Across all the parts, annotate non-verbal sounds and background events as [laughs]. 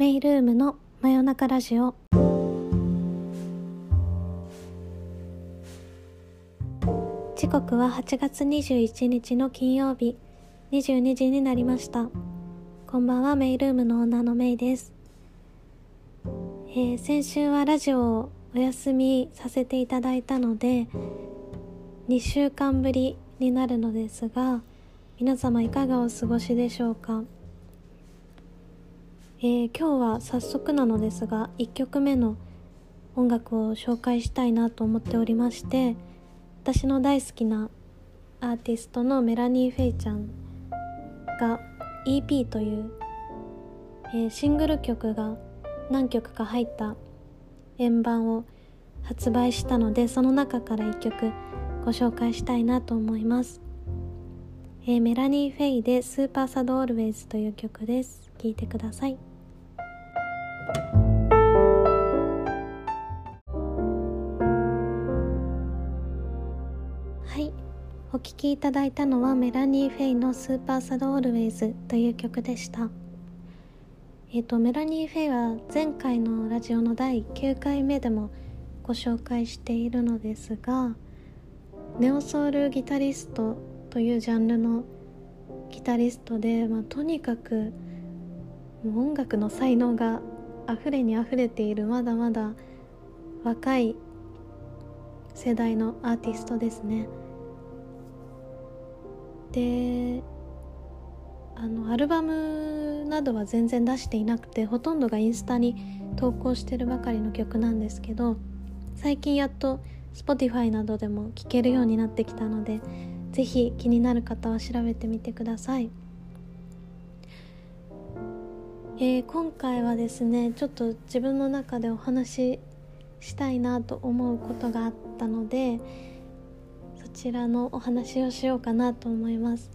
メイルームの真夜中ラジオ。時刻は8月21日の金曜日。22時になりました。こんばんはメイルームの女のメイです、えー、先週はラジオをお休みさせていただいたので2週間ぶりになるのですが皆様いかがお過ごしでしょうか？えー、今日は早速なのですが1曲目の音楽を紹介したいなと思っておりまして私の大好きなアーティストのメラニー・フェイちゃんが EP という、えー、シングル曲が何曲か入った円盤を発売したのでその中から1曲ご紹介したいなと思います、えー、メラニー・フェイで「スーパーサド・オールウェイズ」という曲です。聴いてください。はいお聴きいただいたのはメラニー・フェイの「スーパーサド・オールウェイズ」という曲でした。えっ、ー、とメラニー・フェイは前回のラジオの第9回目でもご紹介しているのですがネオソウルギタリストというジャンルのギタリストで、まあ、とにかく音楽の才能が溢れに溢れているまだまだ若い世代のアーティストですねであのアルバムなどは全然出していなくてほとんどがインスタに投稿してるばかりの曲なんですけど最近やっと Spotify などでも聴けるようになってきたので是非気になる方は調べてみてください。えー、今回はですねちょっと自分の中でお話ししたいなと思うことがあったのでそちらのお話をしようかなと思います。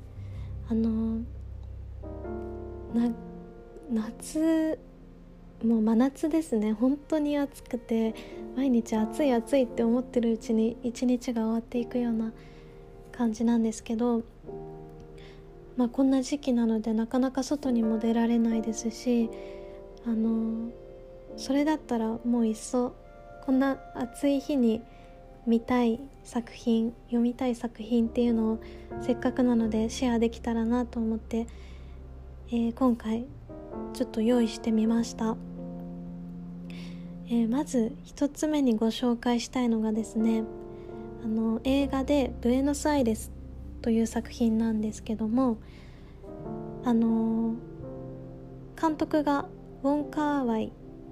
あの夏もう真夏ですね。本当に暑くて毎日暑い暑いって思ってるうちに一日が終わっていくような感じなんですけどまあ、こんな時期なのでなかなか外にも出られないですしあのそれだったらもういっそこんな暑い日に見たい作品読みたい作品っていうのをせっかくなのでシェアできたらなと思って、えー、今回ちょっと用意してみました、えー、まず1つ目にご紹介したいのがですねあの映画で「ブエノスアイレス」という作品なんですけどもあの監督がウォン・カーワイ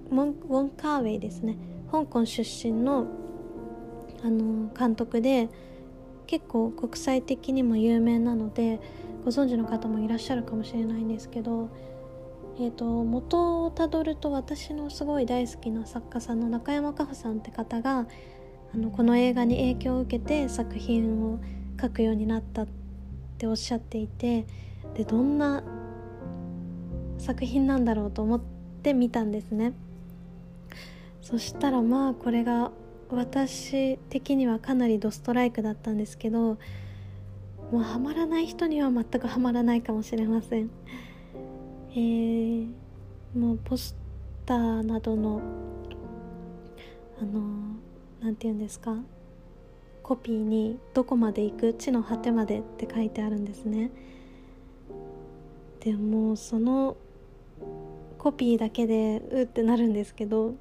ウォン・カーウェイですね。香港出身のあの監督で結構国際的にも有名なのでご存知の方もいらっしゃるかもしれないんですけど、えーと、元をたどると私のすごい大好きな作家さんの中山果歩さんって方があのこの映画に影響を受けて作品を書くようになったっておっしゃっていてでどんな作品なんだろうと思って見たんですね。そしたらまあこれが私的にはかなりドストライクだったんですけどもうハマらない人には全くハマらないかもしれません。えー、もうポスターなどのあの何て言うんですか？コピーに「どこまで行く？地の果てまで」って書いてあるんですねでもそのコピーだけでうってなるんですけど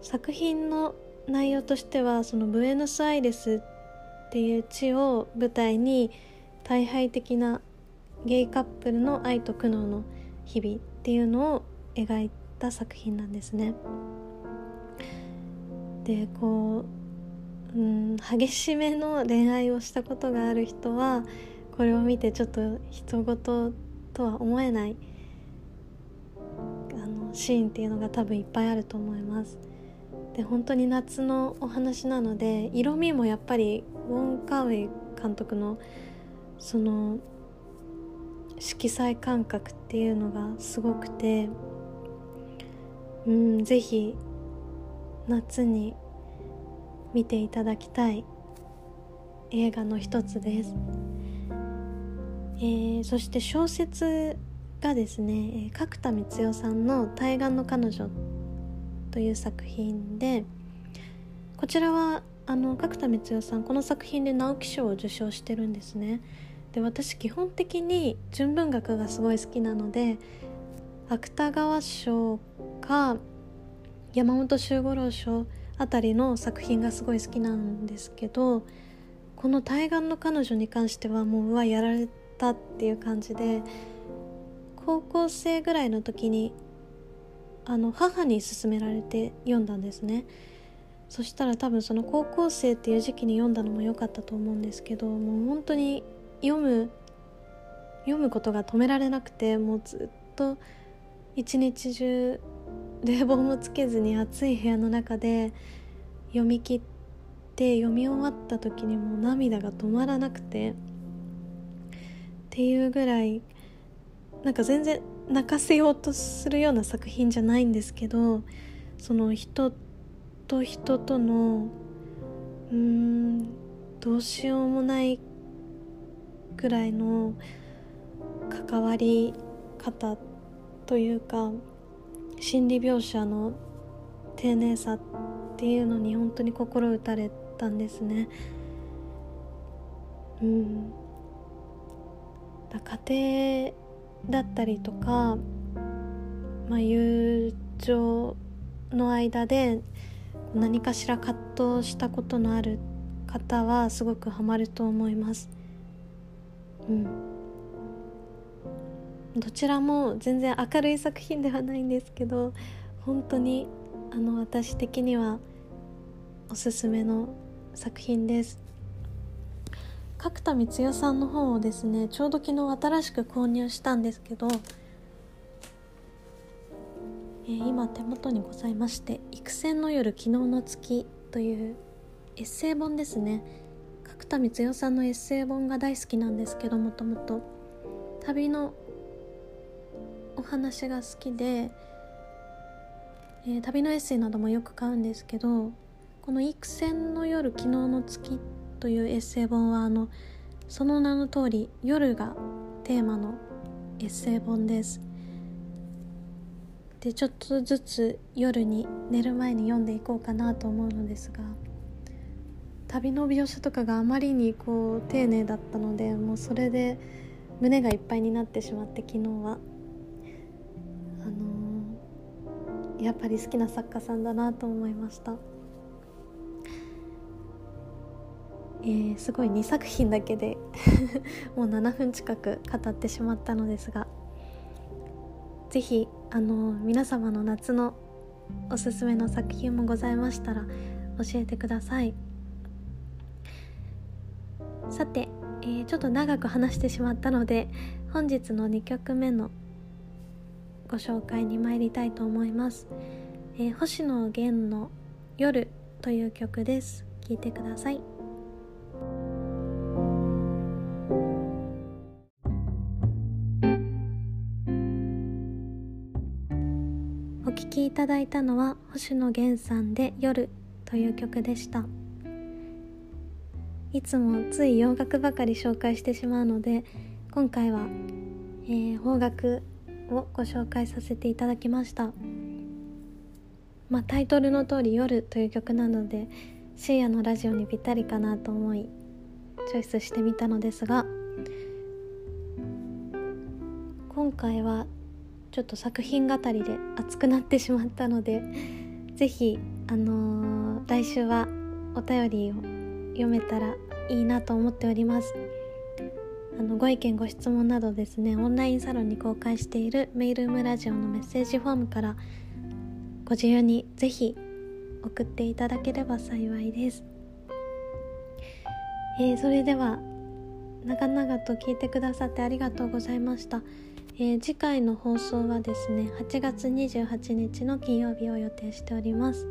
作品の内容としてはそのブエノスアイレスっていう地を舞台に大敗的なゲイカップルの愛と苦悩の日々っていうのを描いた作品なんですね。でこう、うん、激しめの恋愛をしたことがある人はこれを見てちょっと人事とは思えないあのシーンっていうのが多分いっぱいあると思います。で本当に夏のお話なので色味もやっぱりウォン・カーウェイ監督のその色彩感覚っていうのがすごくてうんぜひ夏に見ていただきたい映画の一つです、えー、そして小説がですね角田光代さんの「対岸の彼女」という作品でこちらはあの角田光代さんこの作品で直木賞を受賞してるんですね。で私基本的に純文学がすごい好きなので芥川賞か山本周五郎賞あたりの作品がすごい好きなんですけどこの「対岸の彼女」に関してはもううわやられたっていう感じで高校生ぐらいの時にあの母に勧められて読んだんですね。そしたら多分その高校生っていう時期に読んだのも良かったと思うんですけどもう本当に読む読むことが止められなくてもうずっと一日中冷房もつけずに暑い部屋の中で読み切って読み終わった時にもう涙が止まらなくてっていうぐらいなんか全然泣かせようとするような作品じゃないんですけどその人と人とのうーんどうしようもないくらいの関わり方というか心理描写の丁寧さっていうのに本当に心打たれたんですね。うん、だ家庭だったりとか、まあ、友情の間で何かしら葛藤したことのある方はすごくハマると思います。うんどちらも全然明るい作品ではないんですけど本当にあの私的にはおすすめの作品です。角田光代さんの本をですねちょうど昨日新しく購入したんですけど、えー、今手元にございまして「育戦の夜昨日の月」というエッセイ本ですね。角田光代さんのエッセイ本が大好きなんですけどもともと。旅のお話が好きで、えー、旅のエッセイなどもよく買うんですけどこの「育戦の夜昨日の月」というエッセイ本はあのその名の通り夜がテーマのエッセイ本です。でちょっとずつ夜に寝る前に読んでいこうかなと思うのですが旅の描写とかがあまりにこう丁寧だったのでもうそれで胸がいっぱいになってしまって昨日は。やっぱり好きな作家さんだなと思いました。えー、すごい2作品だけで [laughs] もう7分近く語ってしまったのですが是非あの皆様の夏のおすすめの作品もございましたら教えてくださいさて、えー、ちょっと長く話してしまったので本日の2曲目のご紹介に参りたいと思います、えー、星野源の「夜」という曲です。聴いてください。きいただいたのは星野源さんで「夜」という曲でした。いつもつい洋楽ばかり紹介してしまうので今回は、えー、邦楽をご紹介させていただきました。まあタイトルの通り「夜」という曲なので深夜のラジオにぴったりかなと思いチョイスしてみたのですが今回はちょっと作品語りで熱くなってしまったので是非あのー、来週はお便りを読めたらいいなと思っております。あのご意見ご質問などですねオンラインサロンに公開しているメイルームラジオのメッセージフォームからご自由に是非送っていただければ幸いです、えー、それでは長々と聞いてくださってありがとうございました。えー、次回の放送はですね8月28日の金曜日を予定しております。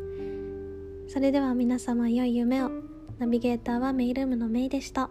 それでは皆様良い夢を。ナビゲーターはメイルームのメイでした。